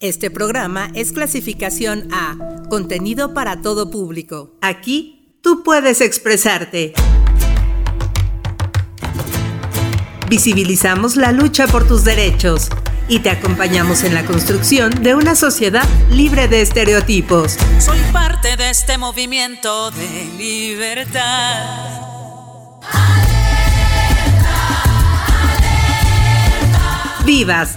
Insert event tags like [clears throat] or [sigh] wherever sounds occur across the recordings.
Este programa es clasificación A, contenido para todo público. Aquí tú puedes expresarte. Visibilizamos la lucha por tus derechos y te acompañamos en la construcción de una sociedad libre de estereotipos. Soy parte de este movimiento de libertad. Vivas,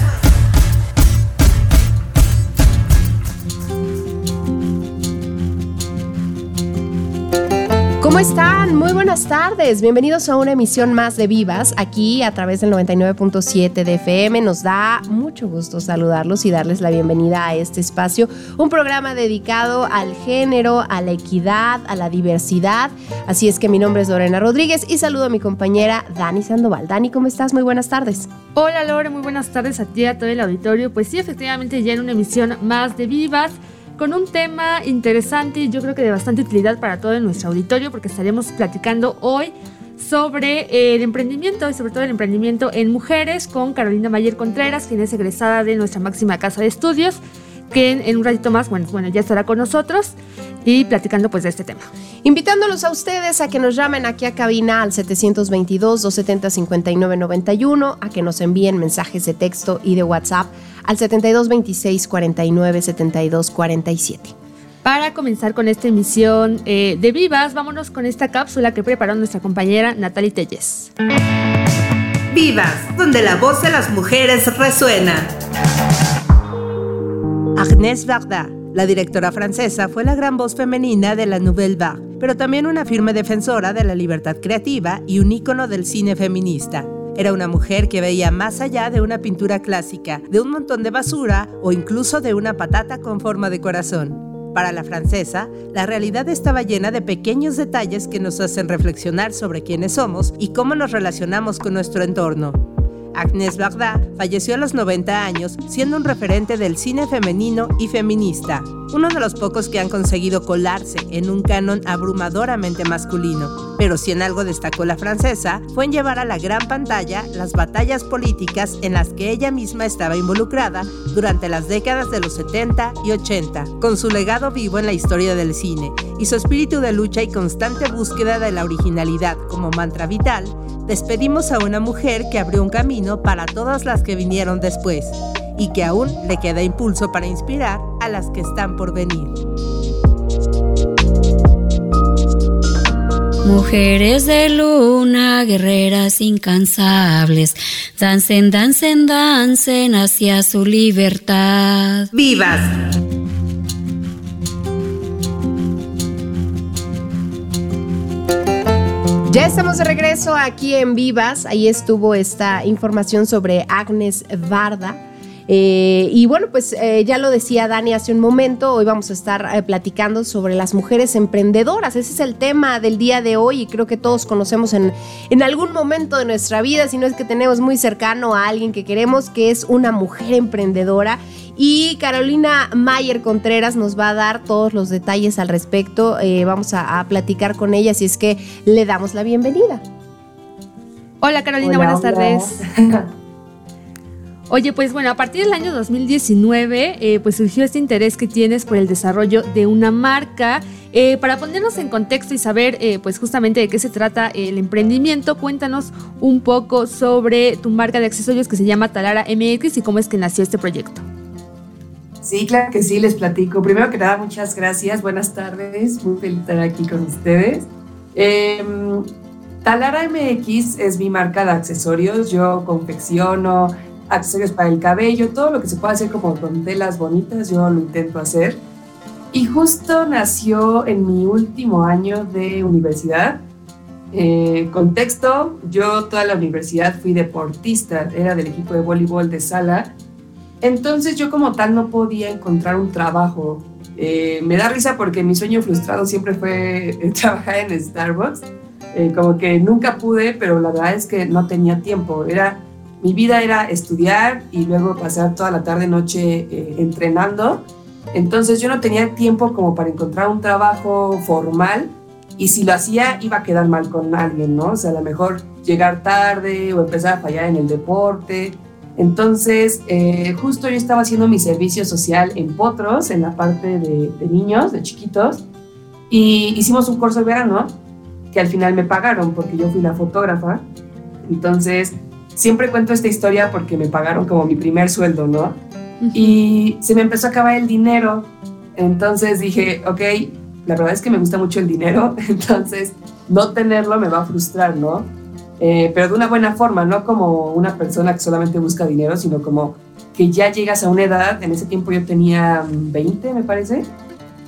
Están? Muy buenas tardes. Bienvenidos a una emisión más de Vivas aquí a través del 99.7 de FM. Nos da mucho gusto saludarlos y darles la bienvenida a este espacio, un programa dedicado al género, a la equidad, a la diversidad. Así es que mi nombre es Lorena Rodríguez y saludo a mi compañera Dani Sandoval. Dani, ¿cómo estás? Muy buenas tardes. Hola Lore, muy buenas tardes a ti, a todo el auditorio. Pues sí, efectivamente ya en una emisión más de Vivas con un tema interesante y yo creo que de bastante utilidad para todo nuestro auditorio porque estaremos platicando hoy sobre el emprendimiento y sobre todo el emprendimiento en mujeres con Carolina Mayer Contreras, quien es egresada de nuestra máxima casa de estudios, que en, un ratito más, bueno, bueno, ya estará con nosotros y platicando pues de este tema. Invitándolos a ustedes a que nos llamen aquí a cabina al 722-270-5991, a que nos envíen mensajes de texto y de WhatsApp al 72 26 49 72 47. Para comenzar con esta emisión eh, de Vivas, vámonos con esta cápsula que preparó nuestra compañera Natalie Telles. Vivas, donde la voz de las mujeres resuena. Agnès Varda, la directora francesa, fue la gran voz femenina de la Nouvelle Vague, pero también una firme defensora de la libertad creativa y un ícono del cine feminista. Era una mujer que veía más allá de una pintura clásica, de un montón de basura o incluso de una patata con forma de corazón. Para la francesa, la realidad estaba llena de pequeños detalles que nos hacen reflexionar sobre quiénes somos y cómo nos relacionamos con nuestro entorno. Agnès Varda falleció a los 90 años siendo un referente del cine femenino y feminista, uno de los pocos que han conseguido colarse en un canon abrumadoramente masculino. Pero si en algo destacó la francesa, fue en llevar a la gran pantalla las batallas políticas en las que ella misma estaba involucrada durante las décadas de los 70 y 80, con su legado vivo en la historia del cine y su espíritu de lucha y constante búsqueda de la originalidad como mantra vital, despedimos a una mujer que abrió un camino para todas las que vinieron después y que aún le queda impulso para inspirar a las que están por venir. Mujeres de luna, guerreras incansables, dancen, dancen, dancen hacia su libertad. ¡Vivas! Ya estamos de regreso aquí en Vivas. Ahí estuvo esta información sobre Agnes Varda. Eh, y bueno, pues eh, ya lo decía Dani hace un momento, hoy vamos a estar eh, platicando sobre las mujeres emprendedoras. Ese es el tema del día de hoy y creo que todos conocemos en, en algún momento de nuestra vida, si no es que tenemos muy cercano a alguien que queremos, que es una mujer emprendedora. Y Carolina Mayer Contreras nos va a dar todos los detalles al respecto. vamos a, platicar con ella, si es que le damos la bienvenida. Hola Carolina, buenas tardes. [laughs] Oye, pues bueno, a partir del año 2019, eh, pues surgió este interés que tienes por el desarrollo de una marca. Eh, para ponernos en contexto y saber, eh, pues justamente de qué se trata el emprendimiento, cuéntanos un poco sobre tu marca de accesorios que se llama Talara MX y cómo es que nació este proyecto. Sí, claro que sí, les platico. Primero que nada, muchas gracias, buenas tardes, muy feliz estar aquí con ustedes. Em, Talara MX es mi marca de accesorios, yo confecciono accesorios para el cabello, todo lo que se puede hacer como con telas bonitas, yo lo intento hacer. Y justo nació en mi último año de universidad. Eh, contexto, yo toda la universidad fui deportista, era del equipo de voleibol de sala. Entonces yo como tal no podía encontrar un trabajo. Eh, me da risa porque mi sueño frustrado siempre fue [laughs] trabajar en Starbucks. Eh, como que nunca pude, pero la verdad es que no tenía tiempo. Era mi vida era estudiar y luego pasar toda la tarde noche eh, entrenando. Entonces yo no tenía tiempo como para encontrar un trabajo formal y si lo hacía iba a quedar mal con alguien, ¿no? O sea, a lo mejor llegar tarde o empezar a fallar en el deporte. Entonces, eh, justo yo estaba haciendo mi servicio social en Potros, en la parte de, de, niños, de chiquitos, y hicimos un curso de verano que al final me pagaron porque yo fui la fotógrafa. Entonces, siempre cuento esta historia porque me pagaron como mi primer sueldo, ¿no? Y se me empezó a acabar el dinero. Entonces dije, ok, la verdad es que me gusta mucho el dinero, [laughs] entonces no tenerlo me va a frustrar, ¿no? Eh, pero de una buena forma, no como una persona que solamente busca dinero, sino como que ya llegas a una edad, en ese tiempo yo tenía 20, me parece,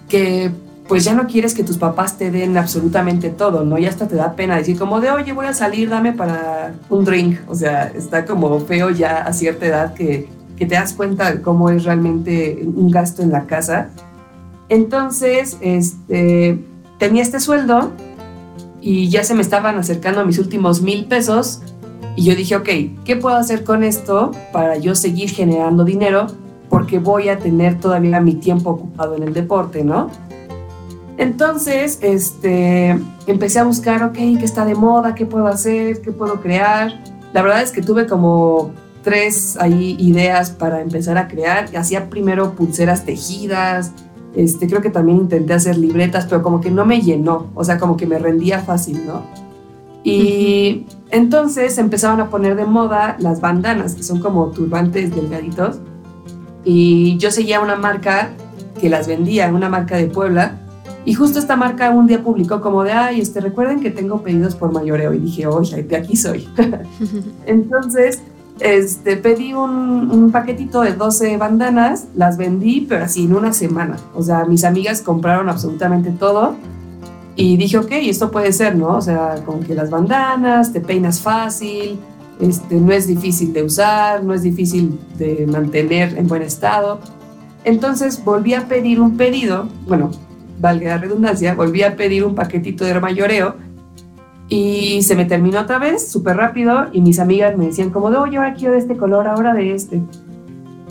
que pues ya no quieres que tus papás te den absolutamente todo, ¿no? Y hasta te da pena decir como de, oye, voy a salir, dame para un drink. O sea, está como feo ya a cierta edad que, que te das cuenta de cómo es realmente un gasto en la casa. Entonces, este, tenía este sueldo y ya se me estaban acercando mis últimos mil pesos y yo dije, ok, ¿qué puedo hacer con esto para yo seguir generando dinero? Porque voy a tener todavía mi tiempo ocupado en el deporte, ¿no? Entonces, este, empecé a buscar, ok, ¿qué está de moda? ¿Qué puedo hacer? ¿Qué puedo crear? La verdad es que tuve como tres ahí ideas para empezar a crear. Hacía primero pulseras tejidas, este, creo que también intenté hacer libretas, pero como que no me llenó, o sea, como que me rendía fácil, ¿no? Y entonces empezaron a poner de moda las bandanas, que son como turbantes delgaditos. Y yo seguía una marca que las vendía, una marca de Puebla. Y justo esta marca un día publicó como de, ay, este, recuerden que tengo pedidos por mayoreo. Y dije, oye, de aquí soy. [laughs] entonces este, pedí un, paquetito de 12 bandanas, las vendí, pero así en una semana. O sea, mis amigas compraron absolutamente todo y dije, ok, esto puede ser, ¿no? O sea, con que las bandanas, te peinas fácil, este, no es difícil de usar, no es difícil de mantener en buen estado. Entonces volví a pedir un pedido, bueno, valga la redundancia, volví a pedir un paquetito de mayoreo y se me terminó otra vez, súper rápido, y mis amigas me decían como, de, oye, ahora quiero de este color, ahora de este.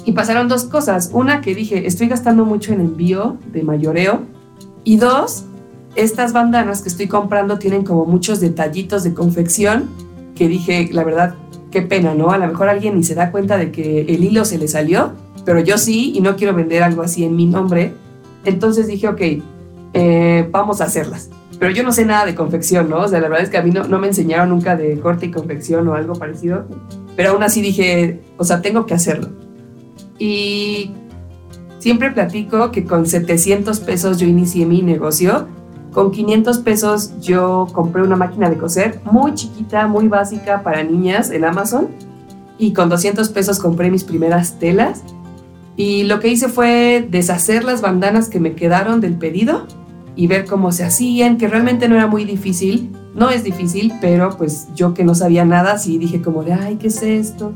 Y pasaron dos cosas. Una que dije, estoy gastando mucho en envío de mayoreo. Y dos, estas bandanas que estoy comprando tienen como muchos detallitos de confección que dije, la verdad, qué pena, ¿no? A lo mejor alguien ni se da cuenta de que el hilo se le salió, pero yo sí y no quiero vender algo así en mi nombre. Entonces dije, ok, eh, vamos a hacerlas pero yo no sé nada de confección, ¿no? O sea, la verdad es que a mí no, no me enseñaron nunca de corte y confección o algo parecido, pero aún así dije, o sea, tengo que hacerlo. Y siempre platico que con 700 pesos yo inicié mi negocio, con 500 pesos yo compré una máquina de coser muy chiquita, muy básica para niñas en Amazon, y con 200 pesos compré mis primeras telas. Y lo que hice fue deshacer las bandanas que me quedaron del pedido y ver cómo se hacían, que realmente no era muy difícil. No es difícil, pero pues yo que no sabía nada, sí dije como de, ay, ¿qué es esto?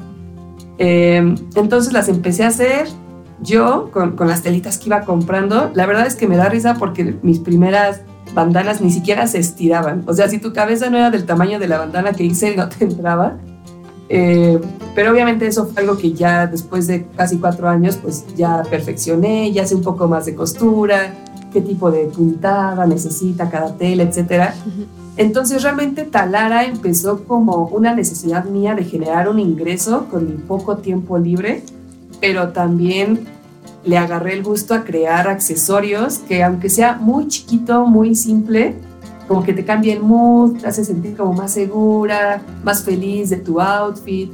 Eh, entonces las empecé a hacer yo con, con, las telitas que iba comprando. La verdad es que me da risa porque mis primeras bandanas ni siquiera se estiraban. O sea, si tu cabeza no era del tamaño de la bandana que hice, no te entraba. Eh, pero obviamente eso fue algo que ya después de casi cuatro años, pues ya perfeccioné, ya sé un poco más de costura, qué tipo de puntada necesita cada tela, etcétera. Entonces realmente Talara empezó como una necesidad mía de generar un ingreso con mi poco tiempo libre, pero también le agarré el gusto a crear accesorios que aunque sea muy chiquito, muy simple, como que te cambia el mood, te hace sentir como más segura, más feliz de tu outfit.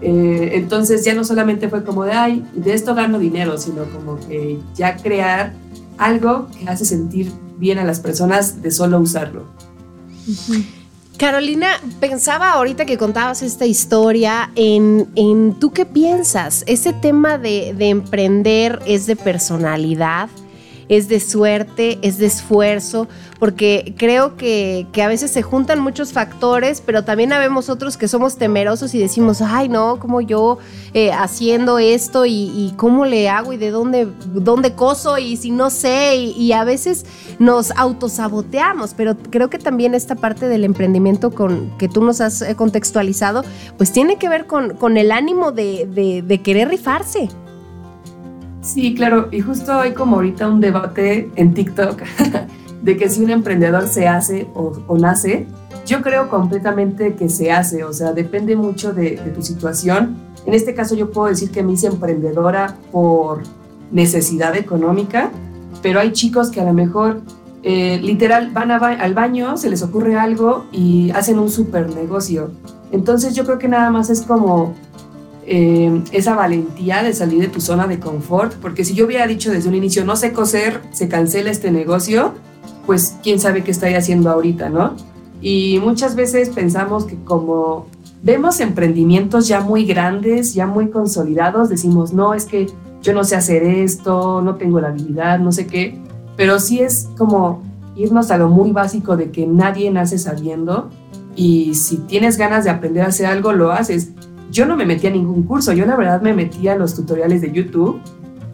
Eh, entonces ya no solamente fue como de, ay, de esto gano dinero, sino como que ya crear algo que hace sentir bien a las personas de solo usarlo. Carolina, pensaba ahorita que contabas esta historia en, en tú qué piensas. Ese tema de, de emprender es de personalidad es de suerte, es de esfuerzo, porque creo que, a veces se juntan muchos factores, pero también habemos otros que somos temerosos y decimos, ay no, como yo eh, haciendo esto y, cómo le hago y de dónde, dónde coso y si no sé, y, a veces nos autosaboteamos, pero creo que también esta parte del emprendimiento con, que tú nos has eh, contextualizado, pues tiene que ver con, con el ánimo de, de querer rifarse. Sí, claro, y justo hay como ahorita un debate en TikTok [laughs] de que si un emprendedor se hace o, nace, yo creo completamente que se hace, o sea, depende mucho de, de tu situación. En este caso yo puedo decir que me hice emprendedora por necesidad económica, pero hay chicos que a lo mejor eh, literal van al baño, se les ocurre algo y hacen un super negocio. Entonces yo creo que nada más es como eh, esa valentía de salir de tu zona de confort, porque si yo hubiera dicho desde un inicio, no sé coser, se cancela este negocio, pues quién sabe qué estoy haciendo ahorita, ¿no? Y muchas veces pensamos que como vemos emprendimientos ya muy grandes, ya muy consolidados, decimos, no, es que yo no sé hacer esto, no tengo la habilidad, no sé qué, pero sí es como irnos a lo muy básico de que nadie nace sabiendo y si tienes ganas de aprender a hacer algo, lo haces. Yo no me metí a ningún curso, yo la verdad me metí a los tutoriales de YouTube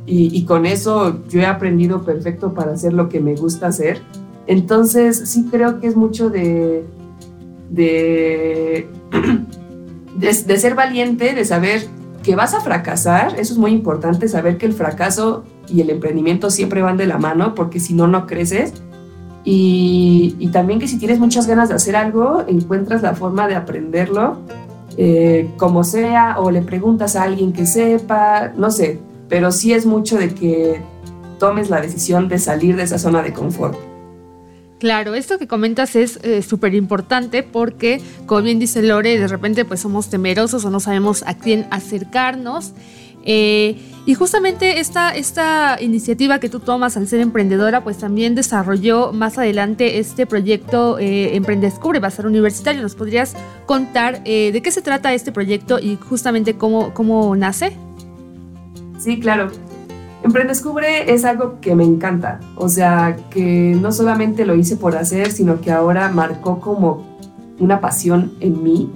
y, con eso yo he aprendido perfecto para hacer lo que me gusta hacer. Entonces sí creo que es mucho de, [clears throat] de, de, ser valiente, de saber que vas a fracasar, eso es muy importante, saber que el fracaso y el emprendimiento siempre van de la mano, porque si no, no creces. Y también que si tienes muchas ganas de hacer algo, encuentras la forma de aprenderlo, eh, como sea, o le preguntas a alguien que sepa, no sé, pero sí es mucho de que tomes la decisión de salir de esa zona de confort. Claro, esto que comentas es eh, súper importante porque, como bien dice Lore, de repente pues somos temerosos o no sabemos a quién acercarnos. Eh, y justamente esta, esta iniciativa que tú tomas al ser emprendedora, pues también desarrolló más adelante este proyecto eh, Emprendescubre, va a universitario. ¿Nos podrías contar eh, de qué se trata este proyecto y justamente cómo, cómo nace? Sí, claro. Emprendescubre es algo que me encanta, o sea, que no solamente lo hice por hacer, sino que ahora marcó como una pasión en mí.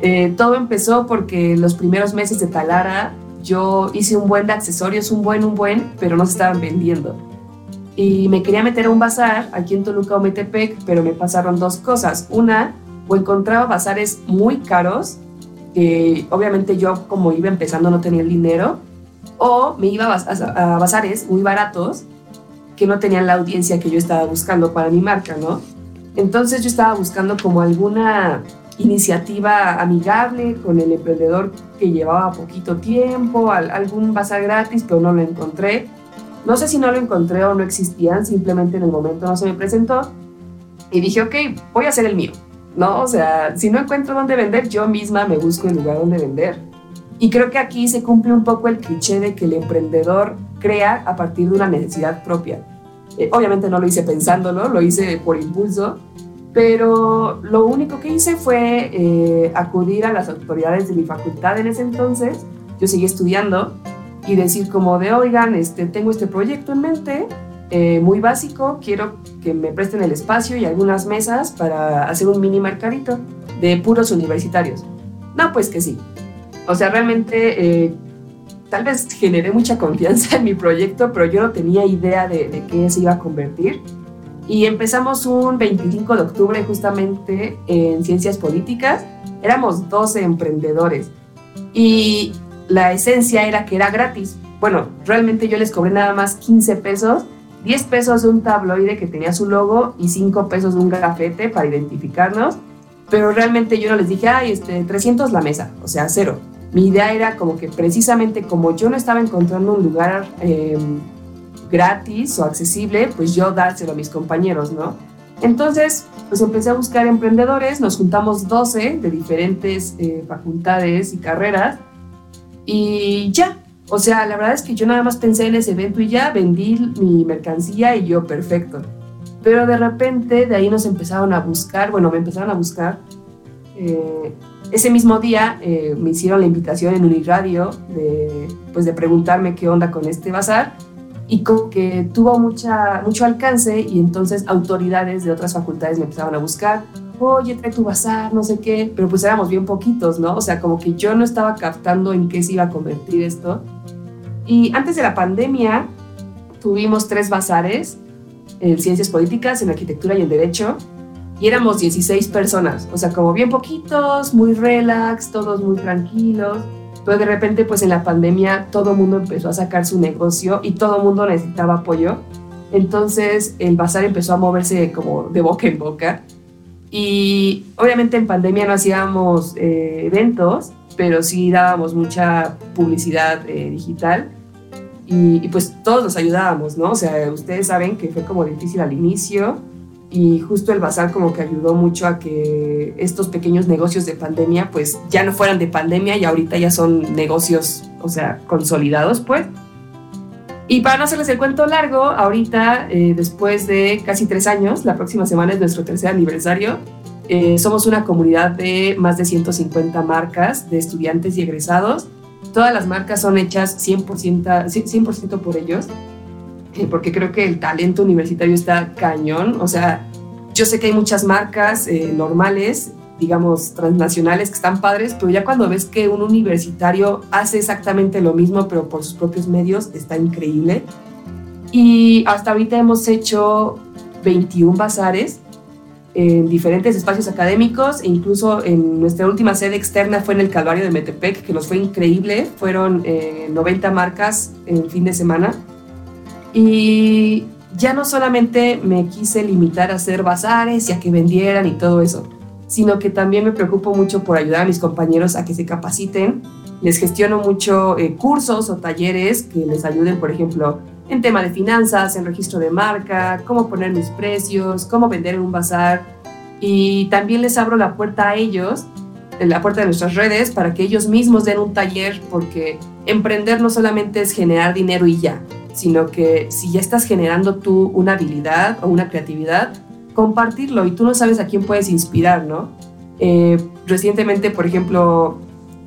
Eh, todo empezó porque los primeros meses de Talara yo hice un buen de accesorios, un buen, un buen, pero no se estaban vendiendo. Y me quería meter a un bazar aquí en Toluca o Metepec, pero me pasaron dos cosas. Una, o encontraba bazares muy caros, que obviamente yo como iba empezando no tenía el dinero, o me iba a, bazares muy baratos que no tenían la audiencia que yo estaba buscando para mi marca, ¿no? Entonces yo estaba buscando como alguna iniciativa amigable con el emprendedor que llevaba poquito tiempo, algún bazar gratis, pero no lo encontré. No sé si no lo encontré o no existían, simplemente en el momento no se me presentó. Y dije, ok, voy a hacer el mío, ¿no? O sea, si no encuentro dónde vender, yo misma me busco el lugar donde vender. Y creo que aquí se cumple un poco el cliché de que el emprendedor crea a partir de una necesidad propia. Eh, obviamente no lo hice pensándolo, lo hice por impulso, pero lo único que hice fue eh, acudir a las autoridades de mi facultad en ese entonces, yo seguí estudiando, y decir como de, oigan, este, tengo este proyecto en mente, eh, muy básico, quiero que me presten el espacio y algunas mesas para hacer un mini mercadito de puros universitarios. No, pues que sí, o sea, realmente eh, tal vez generé mucha confianza en mi proyecto, pero yo no tenía idea de, de qué se iba a convertir. Y empezamos un 25 de octubre justamente en Ciencias Políticas. Éramos 12 emprendedores y la esencia era que era gratis. Bueno, realmente yo les cobré nada más 15 pesos, 10 pesos de un tabloide que tenía su logo y 5 pesos de un gafete para identificarnos. Pero realmente yo no les dije, ay, este, 300 la mesa, o sea, cero mi idea era como que precisamente como yo no estaba encontrando un lugar em, gratis o accesible, pues yo dárselo a mis compañeros, ¿no? Entonces, pues empecé a buscar emprendedores, nos juntamos 12 de diferentes eh, facultades y carreras y ya, o sea, la verdad es que yo nada más pensé en ese evento y ya vendí mi mercancía y yo perfecto. Pero de repente de ahí nos empezaron a buscar, bueno, me empezaron a buscar eh, ese mismo día eh, me hicieron la invitación en Uniradio de, pues de preguntarme qué onda con este bazar y como que tuvo mucha, mucho alcance y entonces autoridades de otras facultades me empezaron a buscar, oye, trae tu bazar, no sé qué, pero pues éramos bien poquitos, ¿no? O sea, como que yo no estaba captando en qué se iba a convertir esto. Y antes de la pandemia tuvimos tres bazares en ciencias políticas, en arquitectura y en derecho, y éramos 16 personas, o sea, como bien poquitos, muy relax, todos muy tranquilos. Pero de repente, pues en la pandemia, todo el mundo empezó a sacar su negocio y todo el mundo necesitaba apoyo. Entonces el bazar empezó a moverse como de boca en boca. Y obviamente en pandemia no hacíamos eh, eventos, pero sí dábamos mucha publicidad eh, digital y, y, pues todos nos ayudábamos, ¿no? O sea, ustedes saben que fue como difícil al inicio y justo el bazar como que ayudó mucho a que estos pequeños negocios de pandemia pues ya no fueran de pandemia y ahorita ya son negocios, o sea, consolidados pues. Y para no hacerles el cuento largo, ahorita, eh, después de casi tres años, la próxima semana es nuestro tercer aniversario, eh, somos una comunidad de más de 150 marcas de estudiantes y egresados. Todas las marcas son hechas 100%, 100 por ellos, porque creo que el talento universitario está cañón. O sea, yo sé que hay muchas marcas eh, normales digamos, transnacionales que están padres, pero ya cuando ves que un universitario hace exactamente lo mismo, pero por sus propios medios, está increíble. Y hasta ahorita hemos hecho 21 bazares en diferentes espacios académicos e incluso en nuestra última sede externa fue en el Calvario de Metepec, que nos fue increíble. Fueron 90 eh, marcas en fin de semana. Y ya no solamente me quise limitar a hacer bazares y a que vendieran y todo eso, sino que también me preocupo mucho por ayudar a mis compañeros a que se capaciten. Les gestiono mucho eh, cursos o talleres que les ayuden, por ejemplo, en tema de finanzas, en registro de marca, cómo poner mis precios, cómo vender en un bazar. Y también les abro la puerta a ellos, la puerta de nuestras redes, para que ellos mismos den un taller, porque emprender no solamente es generar dinero y ya, sino que si ya estás generando tú una habilidad o una creatividad, compartirlo y tú no sabes a quién puedes inspirar, ¿no? Eh, recientemente, por ejemplo,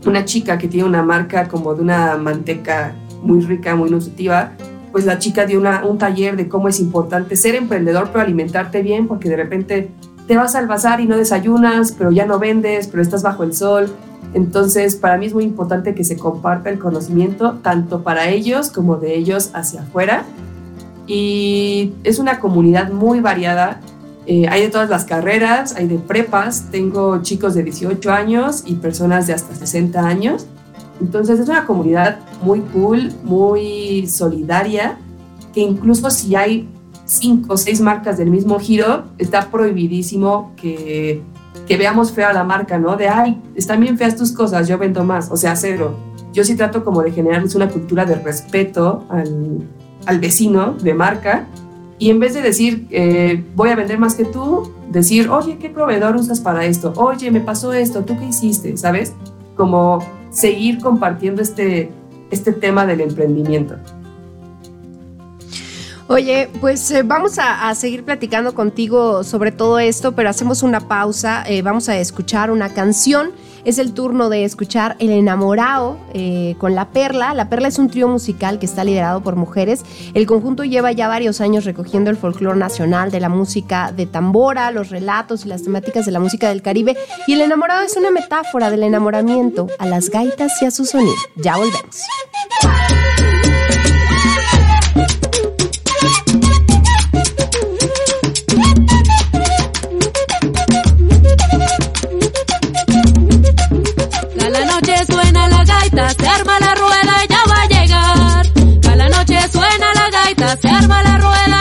una chica que tiene una marca como de una manteca muy rica, muy nutritiva, pues la chica dio una, un taller de cómo es importante ser emprendedor, pero alimentarte bien, porque de repente te vas al bazar y no desayunas, pero ya no vendes, pero estás bajo el sol. Entonces, para mí es muy importante que se comparta el conocimiento, tanto para ellos como de ellos hacia afuera. Y es una comunidad muy variada eh, hay de todas las carreras, hay de prepas, tengo chicos de 18 años y personas de hasta 60 años. Entonces es una comunidad muy cool, muy solidaria, que incluso si hay cinco o seis marcas del mismo giro, está prohibidísimo que, que veamos fea la marca, ¿no? De, ay, están bien feas tus cosas, yo vendo más, o sea, cero. Yo sí trato como de generarles una cultura de respeto al, al vecino de marca y en vez de decir, eh, voy a vender más que tú, decir, oye, ¿qué proveedor usas para esto? Oye, me pasó esto, ¿tú qué hiciste? ¿Sabes? Como seguir compartiendo este, este tema del emprendimiento. Oye, pues eh, vamos a, seguir platicando contigo sobre todo esto, pero hacemos una pausa, eh, vamos a escuchar una canción es el turno de escuchar El enamorado eh, con La Perla. La Perla es un trío musical que está liderado por mujeres. El conjunto lleva ya varios años recogiendo el folclore nacional de la música de tambora, los relatos y las temáticas de la música del Caribe. Y El enamorado es una metáfora del enamoramiento a las gaitas y a su sonido. Ya volvemos. Se arma la rueda, ya va a llegar. A la noche suena la gaita, se arma la rueda,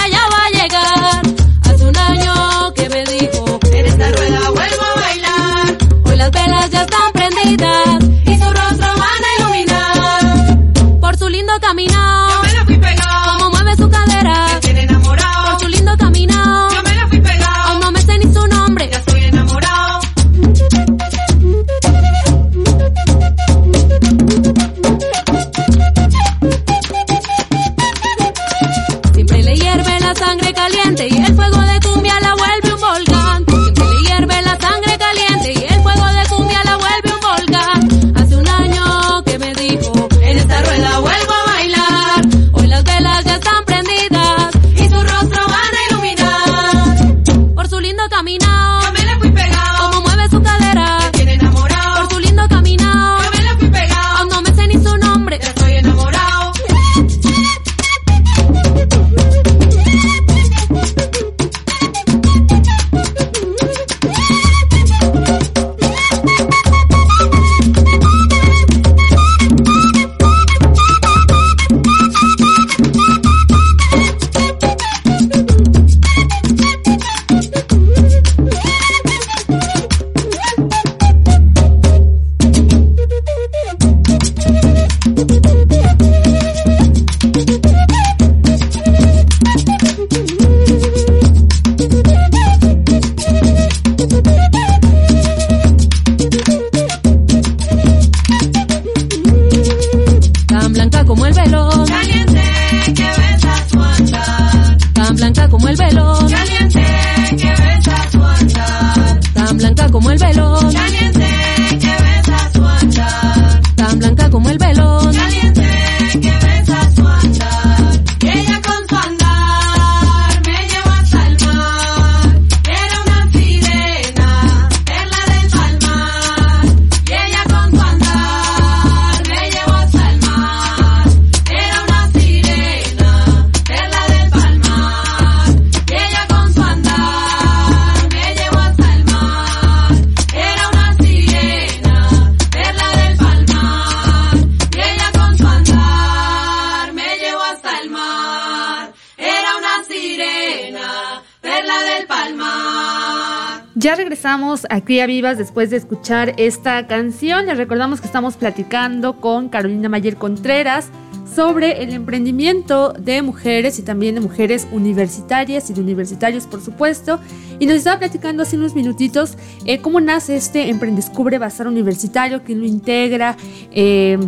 regresamos aquí a Vivas después de escuchar esta canción. Les recordamos que estamos platicando con Carolina Mayer Contreras sobre el emprendimiento de mujeres y también de mujeres universitarias y de universitarios, por supuesto. Y nos estaba platicando hace unos minutitos eh, cómo nace este Emprendescubre Bazar Universitario, quién lo integra. eh,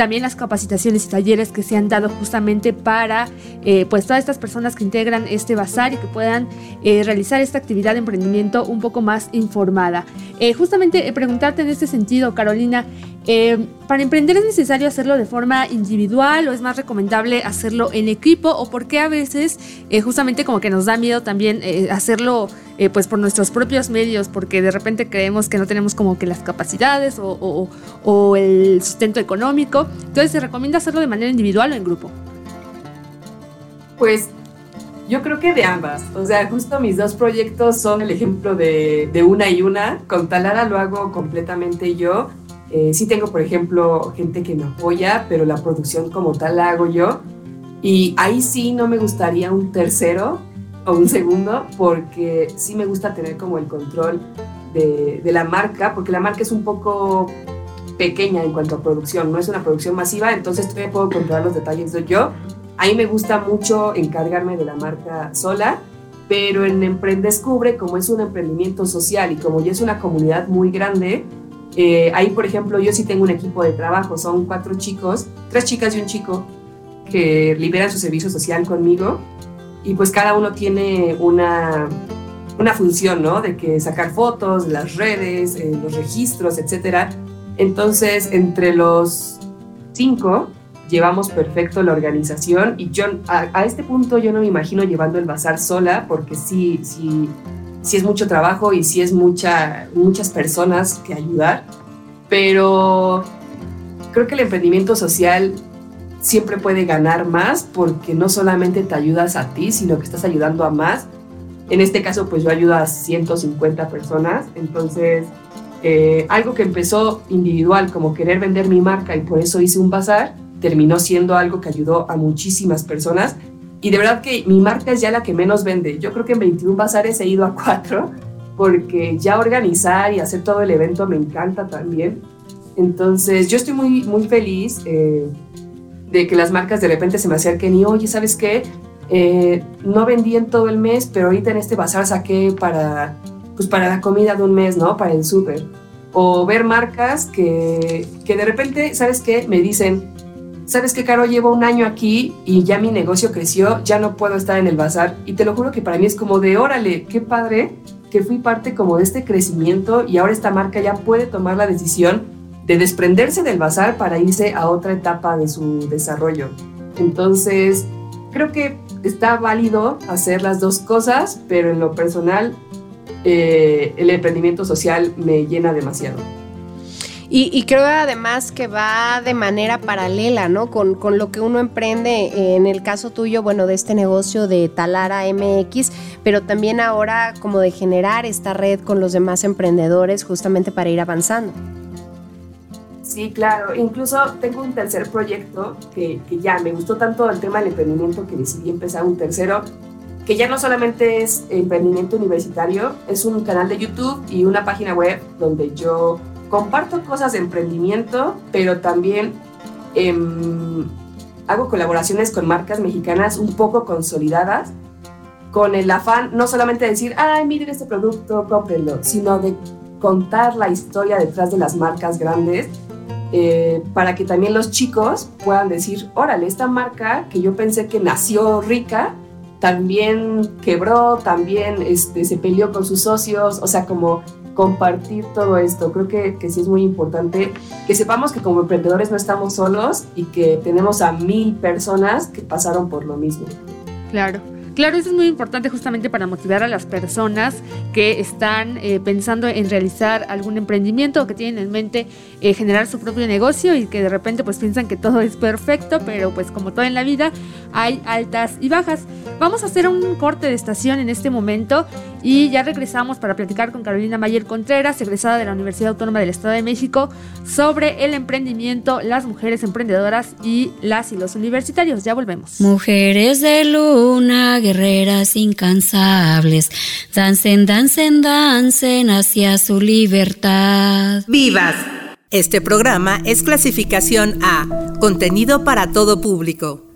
también las capacitaciones y talleres que se han dado justamente para eh, pues todas estas personas que integran este bazar y que puedan eh, realizar esta actividad de emprendimiento un poco más informada. Eh, justamente preguntarte en este sentido, Carolina, eh, ¿para emprender es necesario hacerlo de forma individual o es más recomendable hacerlo en equipo o por qué a veces eh, justamente como que nos da miedo también eh, hacerlo pues por nuestros propios medios porque de repente creemos que no tenemos como que las capacidades o, el sustento económico? Entonces, ¿se recomienda hacerlo de manera individual o en grupo? Pues yo creo que de ambas. O sea, justo mis dos proyectos son el ejemplo de una y una. Con Talara lo hago completamente yo. Eh, sí tengo, por ejemplo, gente que me apoya, pero la producción como tal la hago yo. Y ahí sí no me gustaría un tercero o un segundo, porque sí me gusta tener como el control de, de la marca, porque la marca es un poco pequeña en cuanto a producción, no es una producción masiva, entonces todavía puedo controlar los detalles de yo. A mí me gusta mucho encargarme de la marca sola, pero en Emprendescubre, como es un emprendimiento social y como ya es una comunidad muy grande, eh, ahí, por ejemplo, yo sí tengo un equipo de trabajo, son cuatro chicos, tres chicas y un chico que liberan su servicio social conmigo y pues cada uno tiene una, una función, ¿no? De que sacar fotos, las redes, eh, los registros, etcétera. Entonces, entre los cinco llevamos perfecto la organización y yo a, a este punto yo no me imagino llevando el bazar sola porque sí, sí, sí es mucho trabajo y sí es mucha, muchas personas que ayudar, pero creo que el emprendimiento social siempre puede ganar más porque no solamente te ayudas a ti, sino que estás ayudando a más. En este caso, pues yo ayudo a 150 personas, entonces eh, algo que empezó individual como querer vender mi marca y por eso hice un bazar, terminó siendo algo que ayudó a muchísimas personas y de verdad que mi marca es ya la que menos vende. Yo creo que en 21 bazares he ido a 4 porque ya organizar y hacer todo el evento me encanta también. Entonces yo estoy muy, muy feliz eh, de que las marcas de repente se me acerquen y, oye, ¿sabes qué? Eh, no vendí en todo el mes, pero ahorita en este bazar saqué para, pues para la comida de un mes, ¿no? Para el súper. O ver marcas que, que de repente, ¿sabes qué? Me dicen, ¿sabes qué, Caro? Llevo un año aquí y ya mi negocio creció, ya no puedo estar en el bazar. Y te lo juro que para mí es como de, órale, qué padre que fui parte como de este crecimiento y ahora esta marca ya puede tomar la decisión de desprenderse del bazar para irse a otra etapa de su desarrollo. Entonces, creo que está válido hacer las dos cosas, pero en lo personal, eh, el emprendimiento social me llena demasiado. Y, y creo además que va de manera paralela, ¿no? Con, con lo que uno emprende, eh, en el caso tuyo, bueno, de este negocio de Talara MX, pero también ahora como de generar esta red con los demás emprendedores justamente para ir avanzando. Sí, claro. Incluso tengo un tercer proyecto que, que, ya me gustó tanto el tema del emprendimiento que decidí empezar un tercero, que ya no solamente es emprendimiento universitario, es un canal de YouTube y una página web donde yo comparto cosas de emprendimiento, pero también eh, hago colaboraciones con marcas mexicanas un poco consolidadas, con el afán no solamente de decir, ay, miren este producto, cómprenlo, sino de contar la historia detrás de las marcas grandes eh, para que también los chicos puedan decir, órale, esta marca que yo pensé que nació rica, también quebró, también este, se peleó con sus socios, o sea, como compartir todo esto. Creo que, que sí es muy importante que sepamos que como emprendedores no estamos solos y que tenemos a mil personas que pasaron por lo mismo. Claro. Claro, eso es muy importante justamente para motivar a las personas que están eh, pensando en realizar algún emprendimiento o que tienen en mente eh, generar su propio negocio y que de repente pues piensan que todo es perfecto, pero pues como todo en la vida hay altas y bajas. Vamos a hacer un corte de estación en este momento y ya regresamos para platicar con Carolina Mayer Contreras, egresada de la Universidad Autónoma del Estado de México, sobre el emprendimiento, las mujeres emprendedoras y las y los universitarios. Ya volvemos. Mujeres de luna, guerreras incansables, dancen, dancen, dancen hacia su libertad. ¡Vivas! Este programa es clasificación A, contenido para todo público.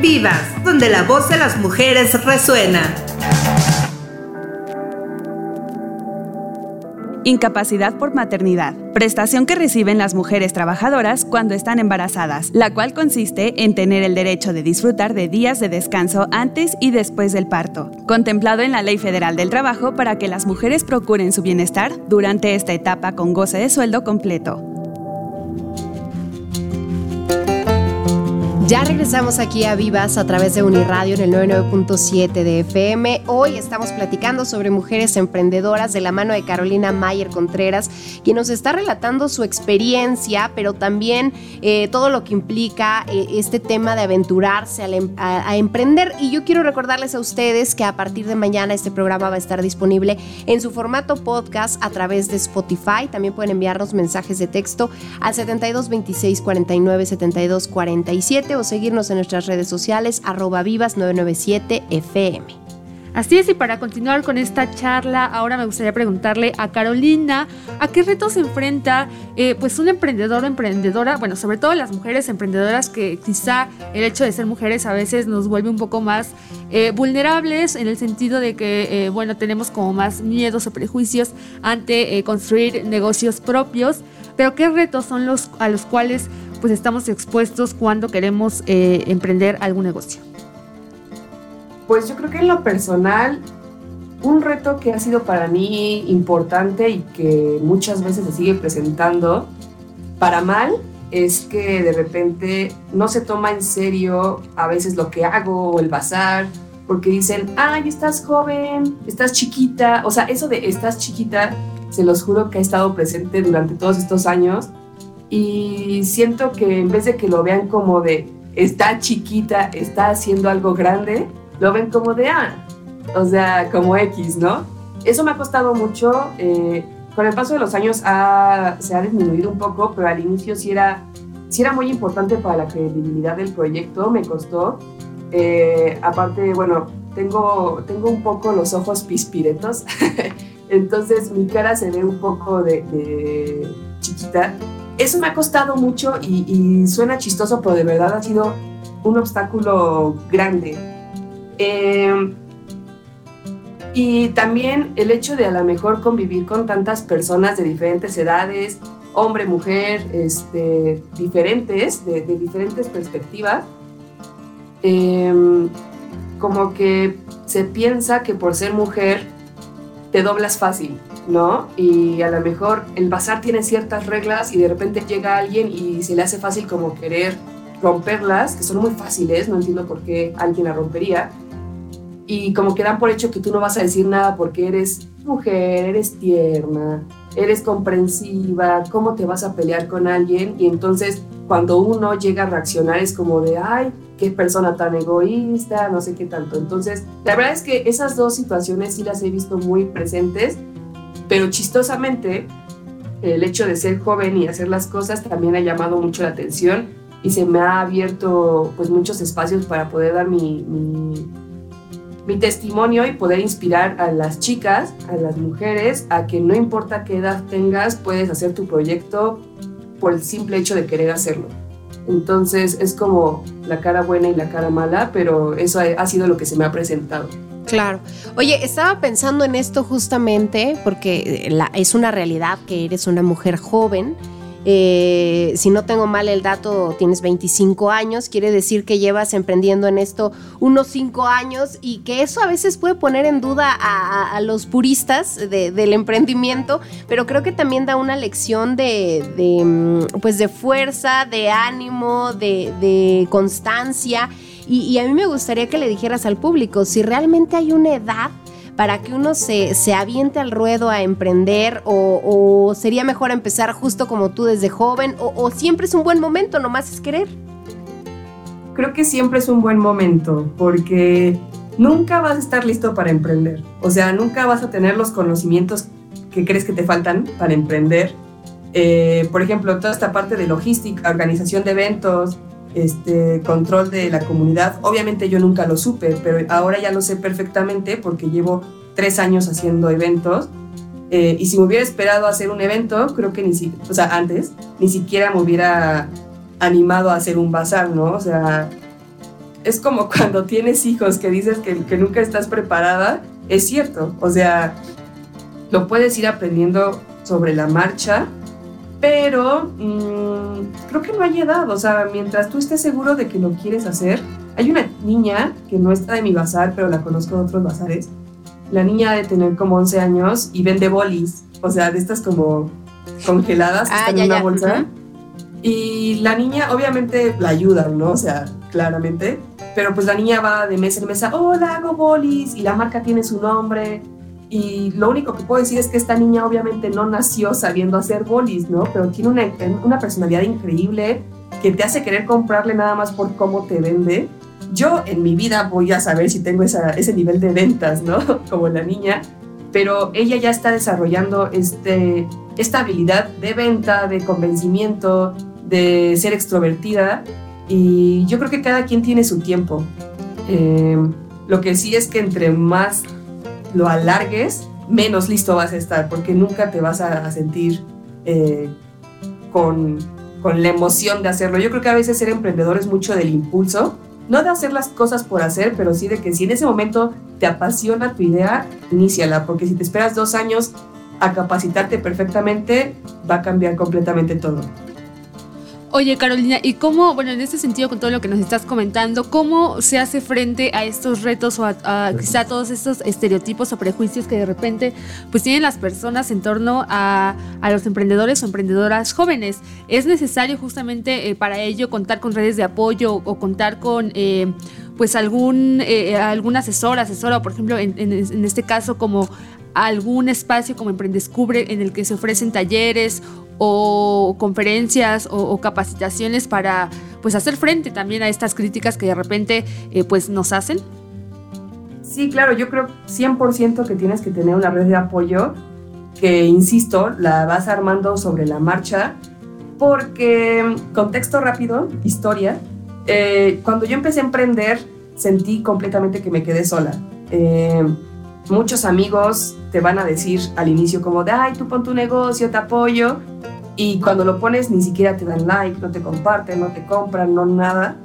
Vivas, donde la voz de las mujeres resuena. Incapacidad por maternidad. Prestación que reciben las mujeres trabajadoras cuando están embarazadas, la cual consiste en tener el derecho de disfrutar de días de descanso antes y después del parto, contemplado en la Ley Federal del Trabajo para que las mujeres procuren su bienestar durante esta etapa con goce de sueldo completo. Ya regresamos aquí a Vivas a través de Uniradio en el 99.7 de FM. Hoy estamos platicando sobre mujeres emprendedoras de la mano de Carolina Mayer Contreras, quien nos está relatando su experiencia, pero también eh, todo lo que implica eh, este tema de aventurarse em- a, emprender. Y yo quiero recordarles a ustedes que a partir de mañana este programa va a estar disponible en su formato podcast a través de Spotify. También pueden enviarnos mensajes de texto al 72 26 49 72 47 seguirnos en nuestras redes sociales arroba vivas 997 FM. Así es, y para continuar con esta charla, ahora me gustaría preguntarle a Carolina, ¿a qué retos se enfrenta eh, pues un emprendedor o emprendedora? Bueno, sobre todo las mujeres emprendedoras que quizá el hecho de ser mujeres a veces nos vuelve un poco más eh, vulnerables en el sentido de que, eh, bueno, tenemos como más miedos o prejuicios ante construir negocios propios, pero ¿qué retos son los a los cuales pues estamos expuestos cuando queremos eh, emprender algún negocio? Pues yo creo que en lo personal, un reto que ha sido para mí importante y que muchas veces se sigue presentando para mal es que de repente no se toma en serio a veces lo que hago o el bazar, porque dicen, ay, estás joven, estás chiquita. O sea, eso de estás chiquita, se los juro que ha estado presente durante todos estos años. Y siento que en vez de que lo vean como de está chiquita, está haciendo algo grande, lo ven como de ah, o sea, como X, ¿no? Eso me ha costado mucho. eh, con el paso de los años ha- se ha disminuido un poco, pero al inicio sí era, sí era muy importante para la credibilidad del proyecto, me costó. Eh, aparte, bueno, tengo, tengo un poco los ojos pispiretos, [laughs] entonces mi cara se ve un poco de, de chiquita. Eso me ha costado mucho y, suena chistoso, pero de verdad ha sido un obstáculo grande. Eh, y también el hecho de a lo mejor convivir con tantas personas de diferentes edades, hombre, mujer, este, diferentes, de, de diferentes perspectivas, em, como que se piensa que por ser mujer te doblas fácil, ¿no? Y a lo mejor el bazar tiene ciertas reglas y de repente llega alguien y se le hace fácil como querer romperlas, que son muy fáciles, no entiendo por qué alguien la rompería y como que dan por hecho que tú no vas a decir nada porque eres mujer, eres tierna, eres comprensiva, ¿cómo te vas a pelear con alguien? Y entonces cuando uno llega a reaccionar es como de, ay, qué persona tan egoísta, no sé qué tanto. Entonces, la verdad es que esas dos situaciones sí las he visto muy presentes, pero chistosamente el hecho de ser joven y hacer las cosas también ha llamado mucho la atención y se me ha abierto pues muchos espacios para poder dar mi, mi testimonio y poder inspirar a las chicas, a las mujeres, a que no importa qué edad tengas, puedes hacer tu proyecto por el simple hecho de querer hacerlo. Entonces es como la cara buena y la cara mala, pero eso ha sido lo que se me ha presentado. Claro. Oye, estaba pensando en esto justamente porque la- es una realidad que eres una mujer joven eh, si no tengo mal el dato, tienes 25 años, quiere decir que llevas emprendiendo en esto unos 5 años y que eso a veces puede poner en duda a, los puristas de- del emprendimiento, pero creo que también da una lección de, mm, pues de fuerza, de ánimo, de constancia. Y, a mí me gustaría que le dijeras al público si realmente hay una edad para que uno se, se aviente al ruedo a emprender o, sería mejor empezar justo como tú desde joven o, o siempre es un buen momento, nomás es querer. Creo que siempre es un buen momento porque nunca vas a estar listo para emprender. O sea, nunca vas a tener los conocimientos que crees que te faltan para emprender. Eh, por ejemplo, toda esta parte de logística, organización de eventos, este, control de la comunidad. Obviamente yo nunca lo supe, pero ahora ya lo sé perfectamente porque llevo tres años haciendo eventos. Eh, y si me hubiera esperado hacer un evento, creo que ni si, o sea, antes, ni siquiera me hubiera animado a hacer un bazar, ¿no? O sea, es como [laughs] cuando tienes hijos que dices que, que nunca estás preparada, es cierto, o sea, lo puedes ir aprendiendo sobre la marcha, pero mm, creo que no hay edad, o sea, mientras tú estés seguro de que lo quieres hacer, hay una niña que no está de mi bazar, pero la conozco de otros bazares, la niña de tener como 11 años y vende bolis, o sea, de estas como congeladas que Ah, están ya, en una ya, bolsa. ujú. Y la niña, obviamente, la ayudan, ¿no? O sea, claramente. Pero pues la niña va de mesa en mesa, hola, hago bolis, y la marca tiene su nombre. Y lo único que puedo decir es que esta niña obviamente no nació sabiendo hacer bolis, ¿no? Pero tiene una, una personalidad increíble que te hace querer comprarle nada más por cómo te vende. Yo en mi vida voy a saber si tengo esa, ese nivel de ventas, ¿no? [laughs] Como la niña. Pero ella ya está desarrollando este, esta habilidad de venta, de convencimiento, de ser extrovertida. Y yo creo que cada quien tiene su tiempo. Eh, lo que sí es que entre más lo alargues, menos listo vas a estar, porque nunca te vas a, sentir eh, con, con la emoción de hacerlo. Yo creo que a veces ser emprendedor es mucho del impulso, no de hacer las cosas por hacer, pero sí de que si en ese momento te apasiona tu idea, iníciala, porque si te esperas dos años a capacitarte perfectamente, va a cambiar completamente todo. Oye, Carolina, ¿y cómo, bueno, en este sentido, con todo lo que nos estás comentando, cómo se hace frente a estos retos o a, a quizá todos estos estereotipos o prejuicios que de repente pues tienen las personas en torno a, a los emprendedores o emprendedoras jóvenes? ¿Es necesario justamente eh, para ello contar con redes de apoyo o contar con... eh, pues algún, eh, algún asesor, asesora, o por ejemplo, en, en- en este caso como algún espacio como Emprendescubre en el que se ofrecen talleres o conferencias o, o capacitaciones para pues hacer frente también a estas críticas que de repente eh, pues nos hacen. Sí, claro, yo creo 100% que tienes que tener una red de apoyo que, insisto, la vas armando sobre la marcha, porque, contexto rápido, historia, eh, cuando yo empecé a emprender sentí completamente que me quedé sola. Eh, muchos amigos te van a decir al inicio como de, ay, tú pon tu negocio, te apoyo, y cuando lo pones ni siquiera te dan like, no te comparten, no te compran, no nada.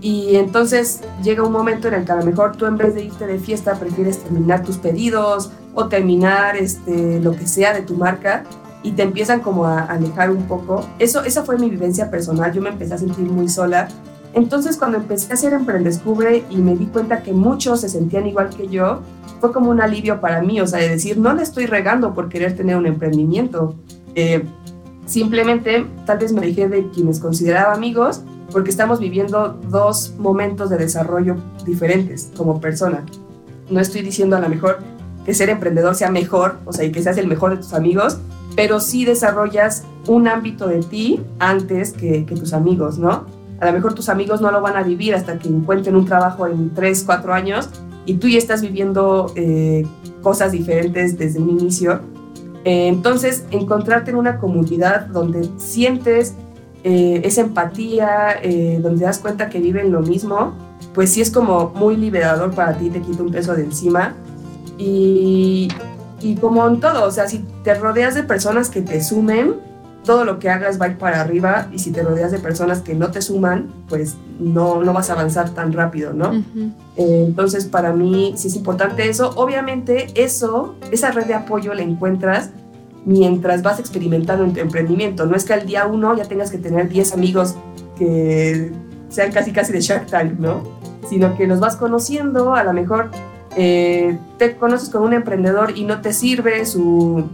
Y entonces llega un momento en el que a lo mejor tú en vez de irte de fiesta prefieres terminar tus pedidos o terminar este, lo que sea de tu marca y te empiezan como a alejar un poco. Eso, esa fue mi vivencia personal, yo me empecé a sentir muy sola. Entonces cuando empecé a hacer Emprendescubre y me di cuenta que muchos se sentían igual que yo, fue como un alivio para mí, o sea, de decir, no le estoy regando por querer tener un emprendimiento. Eh, simplemente tal vez me alejé de quienes consideraba amigos porque estamos viviendo dos momentos de desarrollo diferentes como persona. No estoy diciendo a lo mejor que ser emprendedor sea mejor, o sea, y que seas el mejor de tus amigos, pero sí desarrollas un ámbito de ti antes que, tus amigos, ¿no? A lo mejor tus amigos no lo van a vivir hasta que encuentren un trabajo en 3, 4 años y tú ya estás viviendo eh, cosas diferentes desde un inicio. Eh, entonces, encontrarte en una comunidad donde sientes eh, esa empatía, eh, donde das cuenta que viven lo mismo, pues sí es como muy liberador para ti, te quita un peso de encima. Y, y como en todo, o sea, si te rodeas de personas que te sumen, todo lo que hagas va a ir para arriba y si te rodeas de personas que no te suman, pues no, no vas a avanzar tan rápido, ¿no? Eh, entonces, para mí sí es importante eso. Obviamente, eso, esa red de apoyo la encuentras mientras vas experimentando en tu emprendimiento. No es que al día uno ya tengas que tener 10 amigos que sean casi casi de Shark Tank, ¿no? Sino que los vas conociendo, a lo mejor eh, te conoces con un emprendedor y no te sirve su,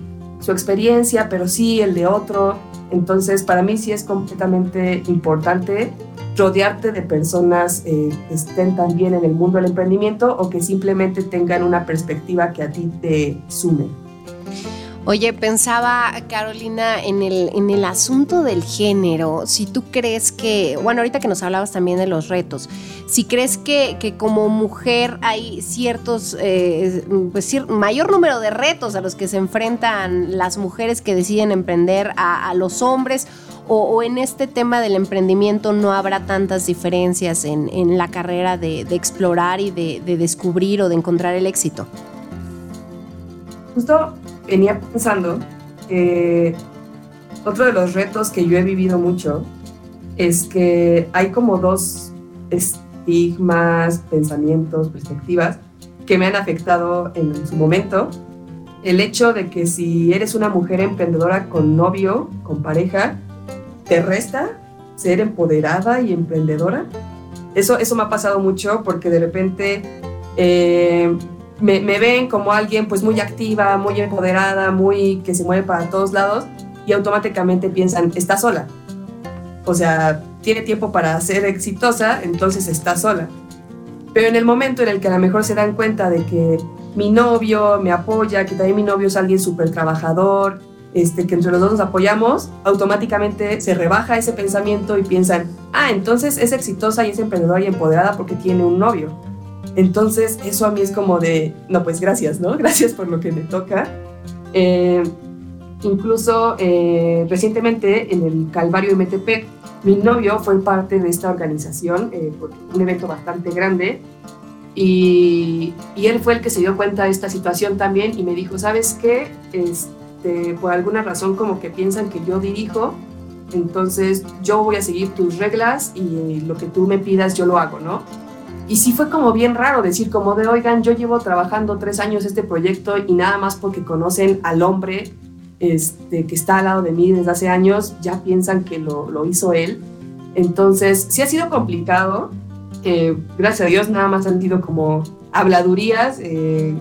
su experiencia, pero sí el de otro. Entonces, para mí sí es completamente importante rodearte de personas eh, que estén también en el mundo del emprendimiento o que simplemente tengan una perspectiva que a ti te sume. Oye, pensaba, Carolina, en el, en el asunto del género, si tú crees que, bueno, ahorita que nos hablabas también de los retos, si crees que, que como mujer hay ciertos, eh, pues mayor número de retos a los que se enfrentan las mujeres que deciden emprender a, los hombres, o, en este tema del emprendimiento no habrá tantas diferencias en, en la carrera de, explorar y de descubrir o de encontrar el éxito. Justo venía pensando que otro de los retos que yo he vivido mucho es que hay como dos estigmas, pensamientos, perspectivas que me han afectado en su momento. El hecho de que si eres una mujer emprendedora con novio, con pareja, te resta ser empoderada y emprendedora. Eso, eso me ha pasado mucho porque de repente eh, me, ven como alguien pues muy activa, muy empoderada, muy que se mueve para todos lados y automáticamente piensan, está sola. O sea, tiene tiempo para ser exitosa, entonces está sola. Pero en el momento en el que a lo mejor se dan cuenta de que mi novio me apoya, que también mi novio es alguien súper trabajador, este, que entre los dos nos apoyamos, automáticamente se rebaja ese pensamiento y piensan, ah, entonces es exitosa y es emprendedora y empoderada porque tiene un novio. Entonces eso a mí es como de, no, pues gracias, ¿no? [laughs] Gracias por lo que me toca. Eh, incluso eh, recientemente en el Calvario de Metepec, mi novio fue parte de esta organización, eh, un evento bastante grande, y, y él fue el que se dio cuenta de esta situación también y me dijo, ¿sabes qué? Este, por alguna razón como que piensan que yo dirijo, entonces yo voy a seguir tus reglas y lo que tú me pidas yo lo hago, ¿no? Y sí fue como bien raro decir como de, oigan, yo llevo trabajando tres años este proyecto y nada más porque conocen al hombre este, que está al lado de mí desde hace años, ya piensan que lo, lo hizo él. Entonces, sí ha sido complicado. Eh, gracias a Dios nada más han sido como habladurías. Eh,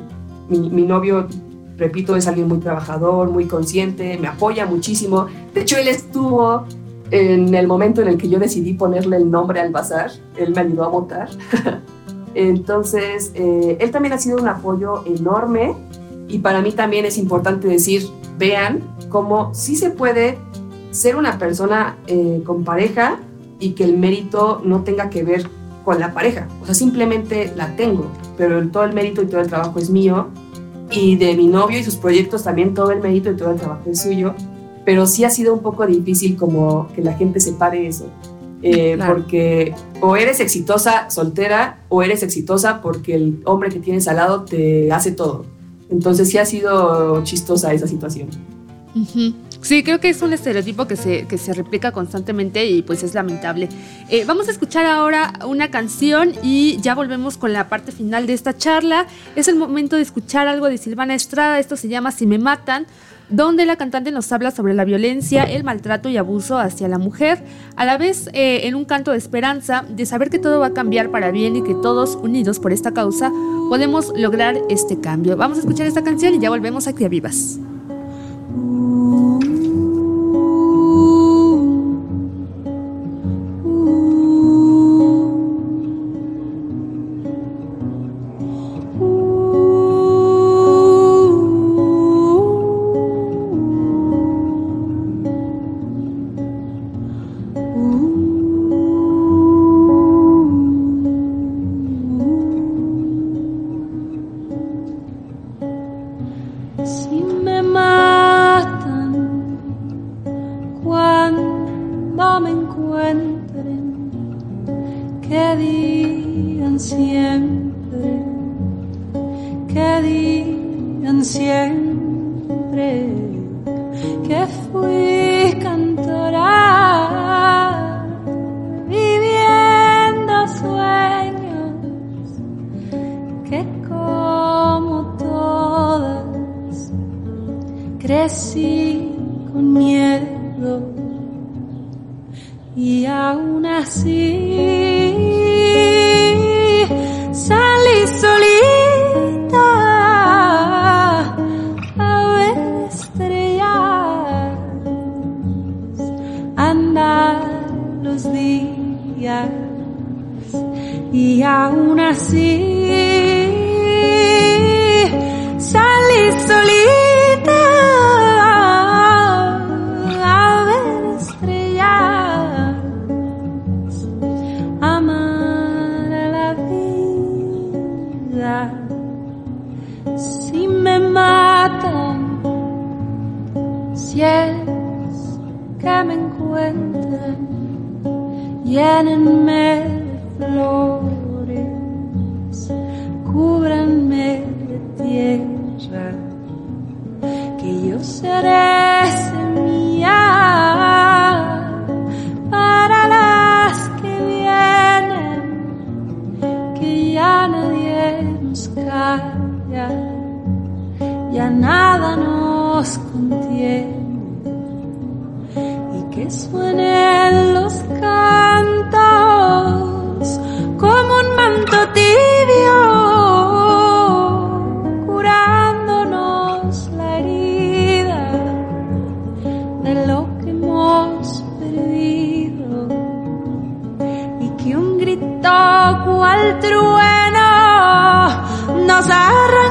mi, mi novio, repito, es alguien muy trabajador, muy consciente, me apoya muchísimo. De hecho, él estuvo en el momento en el que yo decidí ponerle el nombre al bazar. Él me ayudó a votar. [laughs] Entonces, eh, él también ha sido un apoyo enorme y para mí también es importante decir, vean cómo sí se puede ser una persona eh, con pareja y que el mérito no tenga que ver con la pareja. O sea, simplemente la tengo, pero todo el mérito y todo el trabajo es mío. Y de mi novio y sus proyectos también todo el mérito y todo el trabajo es suyo. Pero sí ha sido un poco difícil como que la gente separe eso. Eh, Claro. Porque o eres exitosa soltera o eres exitosa porque el hombre que tienes al lado te hace todo. Entonces sí ha sido chistosa esa situación. Ujú. Sí, creo que es un estereotipo que se, que se replica constantemente y pues es lamentable. Eh, vamos a escuchar ahora una canción y ya volvemos con la parte final de esta charla. Es el momento de escuchar algo de Silvana Estrada, esto se llama Si me matan, donde la cantante nos habla sobre la violencia, el maltrato y abuso hacia la mujer, a la vez eh, en un canto de esperanza, de saber que todo va a cambiar para bien y que todos unidos por esta causa podemos lograr este cambio. Vamos a escuchar esta canción y ya volvemos aquí a Vivas. Cuando me encuentren, que digan siempre, que digan siempre que fui cantora viviendo sueños que como todas crecí y aún así salí solita a ver estrellas andar los días y aún así llénenme de flores. Cúbranme de tierra que yo seré semilla para las que vienen que ya nadie nos calla ya nada nos contiene que suenen los cantos como un manto tibio curándonos la herida de lo que hemos perdido. Y que un grito cual trueno nos arranque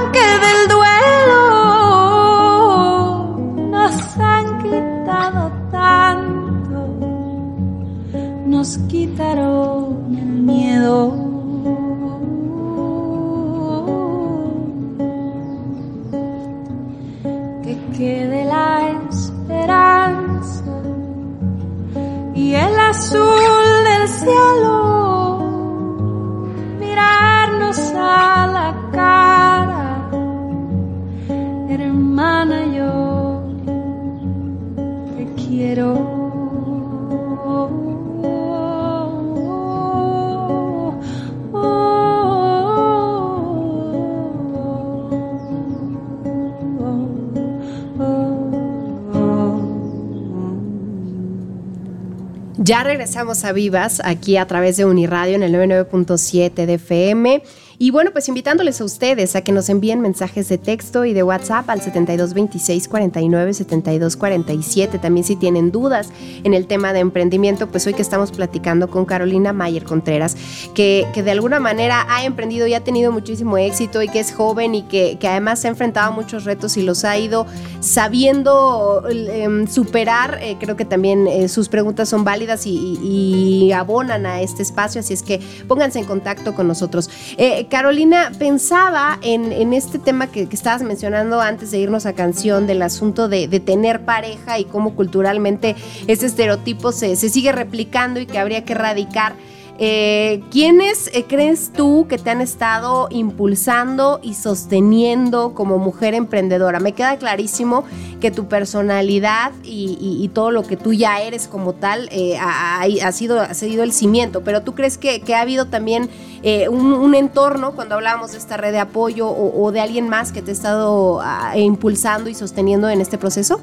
Ya regresamos a Vivas aquí a través de Uniradio en el 99.7 de FM. Y bueno, pues invitándoles a ustedes a que nos envíen mensajes de texto y de WhatsApp al 7226 49 72 47. También si tienen dudas en el tema de emprendimiento, pues hoy que estamos platicando con Carolina Mayer Contreras, que, que de alguna manera ha emprendido y ha tenido muchísimo éxito y que es joven y que, que además se ha enfrentado a muchos retos y los ha ido sabiendo eh, superar. Eh, creo que también eh, sus preguntas son válidas y, abonan a este espacio, así es que pónganse en contacto con nosotros. Eh, Carolina, pensaba en, en este tema que, estabas mencionando antes de irnos a canción, del asunto de, de tener pareja y cómo culturalmente ese estereotipo se, se sigue replicando y que habría que erradicar. Eh, ¿Quiénes eh, crees tú que te han estado impulsando y sosteniendo como mujer emprendedora? Me queda clarísimo que tu personalidad y, todo lo que tú ya eres como tal eh, ha, ha, sido, ha sido el cimiento, pero ¿tú crees que, ha habido también eh, un, entorno cuando hablábamos de esta red de apoyo o, o de alguien más que te ha estado uh, impulsando y sosteniendo en este proceso?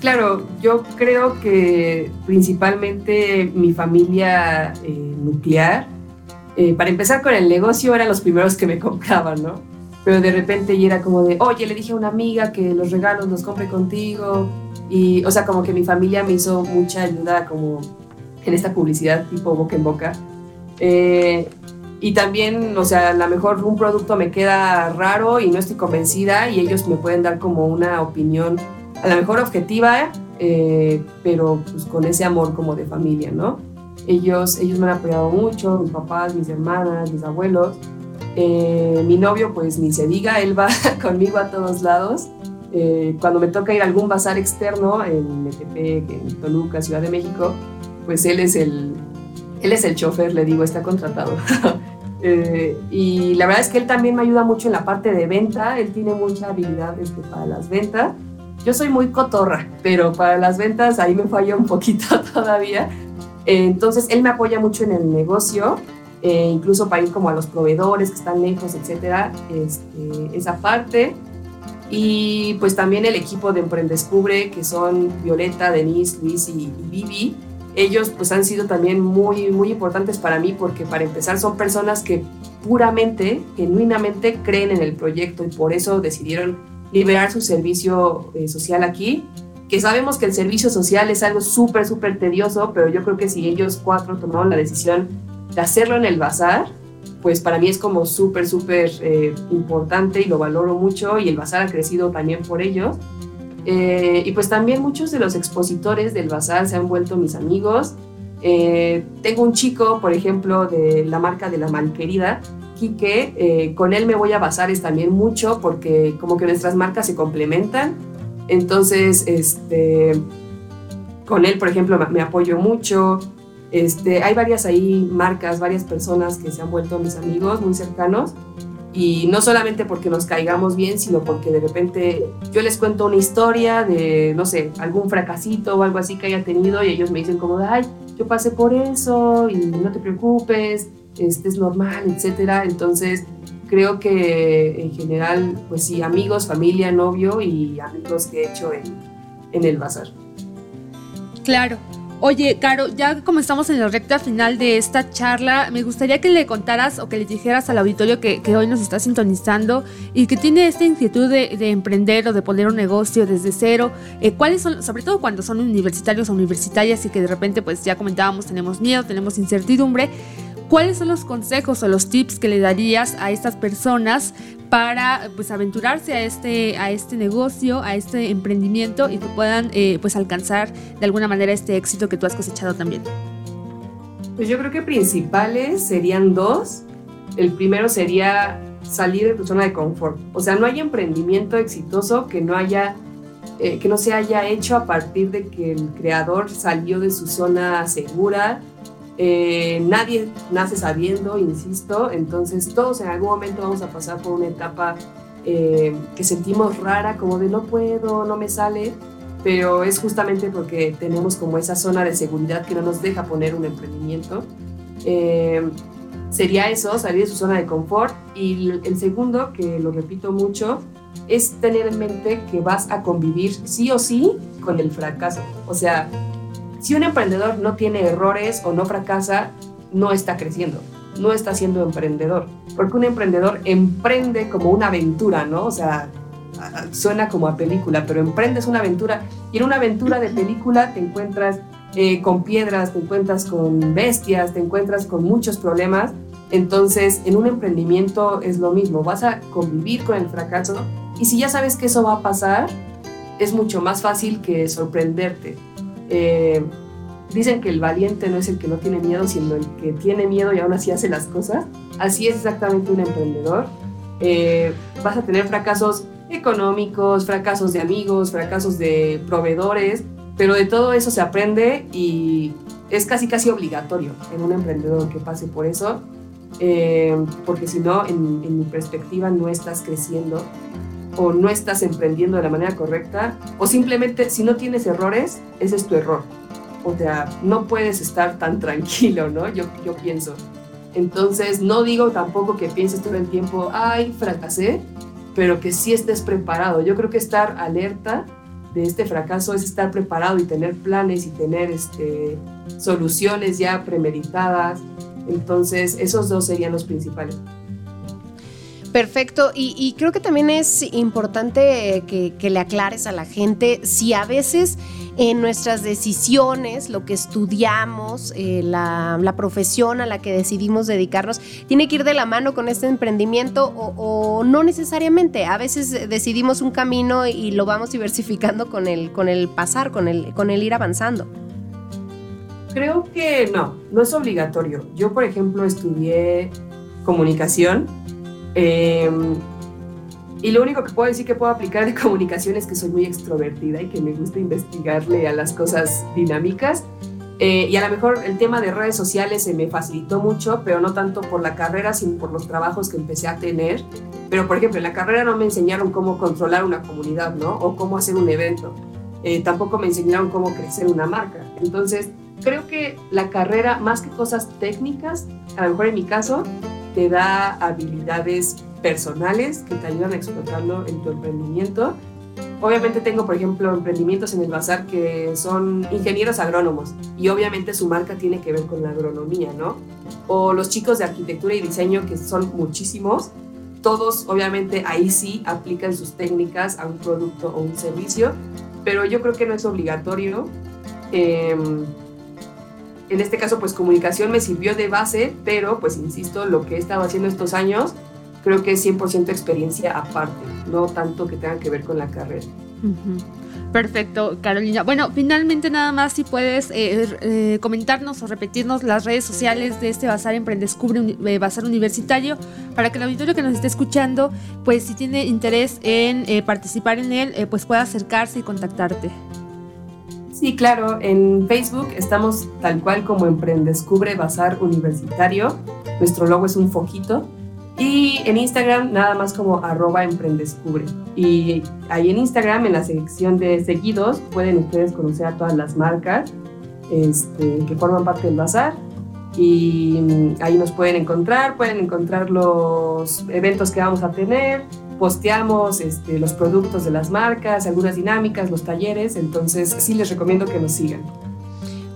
Claro, yo creo que principalmente mi familia eh, nuclear, eh, para empezar con el negocio, eran los primeros que me [laughs] compraban, ¿no? Pero de repente ya era como de, oye, le dije a una amiga que los regalos los compre contigo. Y, o sea, como que mi familia me hizo mucha ayuda como en esta publicidad tipo boca en boca. Eh, y también, o sea, a lo mejor un producto me queda raro y no estoy convencida y ellos me pueden dar como una opinión a lo mejor objetiva, eh, pero pues con ese amor como de familia, ¿no? Ellos, ellos me han apoyado mucho, mis papás, mis hermanas, mis abuelos. Eh, mi novio, pues ni se diga, él va [laughs] conmigo a todos lados. Eh, cuando me toca ir a algún bazar externo en Metepec, en Toluca, Ciudad de México, pues él es el, él es el chofer, le digo, está contratado. [laughs] eh, y la verdad es que él también me ayuda mucho en la parte de venta, él tiene mucha habilidad este, para las ventas. Yo soy muy cotorra, pero para las ventas ahí me falla un poquito [laughs] todavía. Eh, entonces él me apoya mucho en el negocio, eh, incluso para ir como a los proveedores que están lejos, etcétera, este, esa parte. Y pues también el equipo de Emprendescubre, que son Violeta, Denise, Luis y, y Vivi ellos pues han sido también muy, muy importantes para mí porque para empezar son personas que puramente, genuinamente creen en el proyecto y por eso decidieron liberar su servicio eh, social aquí, que sabemos que el servicio social es algo súper, súper tedioso, pero yo creo que si ellos cuatro tomaron la decisión de hacerlo en el bazar, pues para mí es como súper, súper eh, importante y lo valoro mucho y el bazar ha crecido también por ellos. Eh, y pues también muchos de los expositores del bazar se han vuelto mis amigos. Eh, tengo un chico, por ejemplo, de la marca de la Malquerida, Quique, eh, con él me voy a bazares también mucho porque como que nuestras marcas se complementan. Entonces, este, con él, por ejemplo, me- apoyo mucho. Este, hay varias ahí marcas, varias personas que se han vuelto mis amigos muy cercanos. Y no solamente porque nos caigamos bien, sino porque de repente yo les cuento una historia de, no sé, algún fracasito o algo así que haya tenido y ellos me dicen como, ay, yo pasé por eso y no te preocupes, este es normal, etcétera. Entonces, creo que en general, pues sí, amigos, familia, novio y amigos que he hecho en, en el bazar. Claro. Oye, Caro, ya como estamos en la recta final de esta charla, me gustaría que le contaras o que le dijeras al auditorio que, hoy nos está sintonizando y que tiene esta inquietud de, de emprender o de poner un negocio desde cero, eh, cuáles son, sobre todo cuando son universitarios o universitarias y que de repente, pues ya comentábamos, tenemos miedo, tenemos incertidumbre, ¿cuáles son los consejos o los tips que le darías a estas personas para pues aventurarse a este, a este negocio, a este emprendimiento y que puedan eh, pues alcanzar de alguna manera este éxito que tú has cosechado también. Pues yo creo que principales serían dos. El primero sería salir de tu zona de confort. O sea, no hay emprendimiento exitoso que no haya eh, que no se haya hecho a partir de que el creador salió de su zona segura. Eh, nadie nace sabiendo, insisto, entonces todos en algún momento vamos a pasar por una etapa eh, que sentimos rara, como de no puedo, no me sale, pero es justamente porque tenemos como esa zona de seguridad que no nos deja poner un emprendimiento. Eh, sería eso, salir de su zona de confort. Y el segundo, que lo repito mucho, es tener en mente que vas a convivir sí o sí con el fracaso. O sea, si un emprendedor no tiene errores o no fracasa, no está creciendo, no está siendo emprendedor. Porque un emprendedor emprende como una aventura, ¿no? O sea, suena como a película, pero emprendes una aventura y en una aventura de película te encuentras eh, con piedras, te encuentras con bestias, te encuentras con muchos problemas. Entonces, en un emprendimiento es lo mismo, vas a convivir con el fracaso y si ya sabes que eso va a pasar, es mucho más fácil que sorprenderte. Eh, dicen que el valiente no es el que no tiene miedo, sino el que tiene miedo y aún así hace las cosas. Así es exactamente un emprendedor. Eh, vas a tener fracasos económicos, fracasos de amigos, fracasos de proveedores, pero de todo eso se aprende y es casi casi obligatorio en un emprendedor que pase por eso, eh, porque si no, en, en mi perspectiva, no estás creciendo o no estás emprendiendo de la manera correcta, o simplemente si no tienes errores, ese es tu error. O sea, no puedes estar tan [laughs] tranquilo, ¿no? Yo, yo pienso. Entonces, no digo tampoco que pienses todo el tiempo, ay, fracasé, pero que sí estés preparado. Yo creo que estar alerta de este fracaso es estar preparado y tener planes y tener este, soluciones ya premeditadas. Entonces, esos dos serían los principales. Perfecto, y, creo que también es importante eh, que, le aclares a la gente si a veces en nuestras decisiones, lo que estudiamos, eh, la, la profesión a la que decidimos dedicarnos, tiene que ir de la mano con este emprendimiento o, o no necesariamente. A veces decidimos un camino y lo vamos diversificando con el, con el pasar, con el, con el ir avanzando. Creo que no, no es obligatorio. Yo, por ejemplo, estudié comunicación eh, y lo único que puedo decir que puedo aplicar de comunicación es que soy muy extrovertida y que me gusta investigarle a las cosas dinámicas. Eh, y a lo mejor el tema de redes sociales se me facilitó mucho, pero no tanto por la carrera, sino por los trabajos que empecé a tener. Pero, por ejemplo, en la carrera no me enseñaron cómo controlar una comunidad, ¿no? O cómo hacer un evento. Eh, tampoco me enseñaron cómo crecer una marca. Entonces, creo que la carrera, más que cosas técnicas, a lo mejor en mi caso, te da habilidades personales que te ayudan a explotarlo en tu emprendimiento. obviamente tengo, por ejemplo, emprendimientos en el bazar que son ingenieros agrónomos y obviamente su marca tiene que ver con la agronomía, ¿no? O los chicos de arquitectura y diseño, que son muchísimos, todos obviamente ahí sí aplican sus técnicas a un producto o un servicio, pero yo creo que no es obligatorio. Eh, en este caso, pues comunicación me sirvió de base, pero pues insisto, lo que he estado haciendo estos años creo que es 100% experiencia aparte, no tanto que tenga que ver con la carrera. Perfecto, Carolina. Bueno, finalmente nada más si puedes eh, eh, comentarnos o repetirnos las redes sociales de este Bazar Emprendescubre Uni- eh, Bazar Universitario para que el auditorio que nos esté escuchando, pues si tiene interés en participar en él, pues pueda acercarse y contactarte. Sí, claro, en Facebook estamos tal cual como Emprendescubre Bazar Universitario. Nuestro logo es un foquito. Y en Instagram nada más como arroba emprendescubre. Y ahí en Instagram, en la sección de seguidos, pueden ustedes conocer a todas las marcas este, que forman parte del bazar. Y mm, ahí nos pueden encontrar, pueden encontrar los eventos que vamos a tener, posteamos este, los productos de las marcas, algunas dinámicas, los talleres, entonces sí les recomiendo que nos sigan.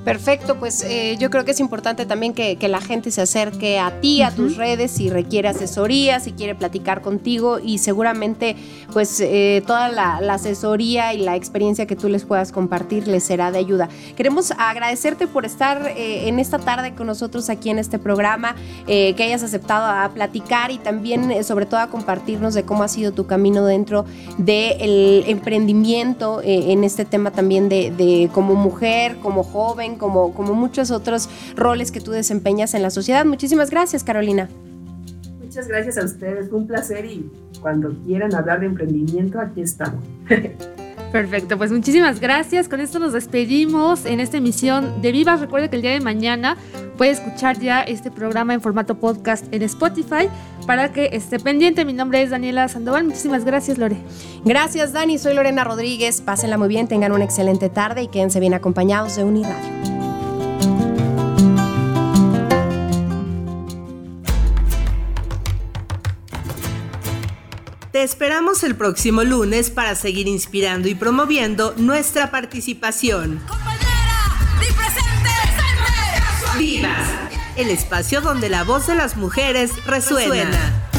Perfecto, pues eh, yo creo que es importante también que, que la gente se acerque a ti, a tus redes, si requiere asesoría, si quiere platicar contigo y seguramente pues eh, toda la, la asesoría y la experiencia que tú les puedas compartir les será de ayuda. Queremos agradecerte por estar eh, en esta tarde con nosotros aquí en este programa, eh, que hayas aceptado a platicar y también sobre todo a compartirnos de cómo ha sido tu camino dentro del emprendimiento en este tema también de, de como mujer, como joven, como, como muchos otros roles que tú desempeñas en la sociedad. Muchísimas gracias, Carolina. Muchas gracias a ustedes, fue un placer y cuando quieran hablar de emprendimiento, aquí estamos. [laughs] Perfecto, pues muchísimas gracias. Con esto nos despedimos en esta emisión de Vivas. Recuerda que el día de mañana puede escuchar ya este programa en formato podcast en Spotify para que esté pendiente. Mi nombre es Daniela Sandoval. Muchísimas gracias, Lore. Gracias, Dani. Soy Lorena Rodríguez. Pásenla muy bien, tengan una excelente tarde y quédense bien acompañados de Uniradio. Te esperamos el próximo lunes para seguir inspirando y promoviendo nuestra participación. ¡Di presente! ¡Vivas! El espacio donde la voz de las mujeres resuena.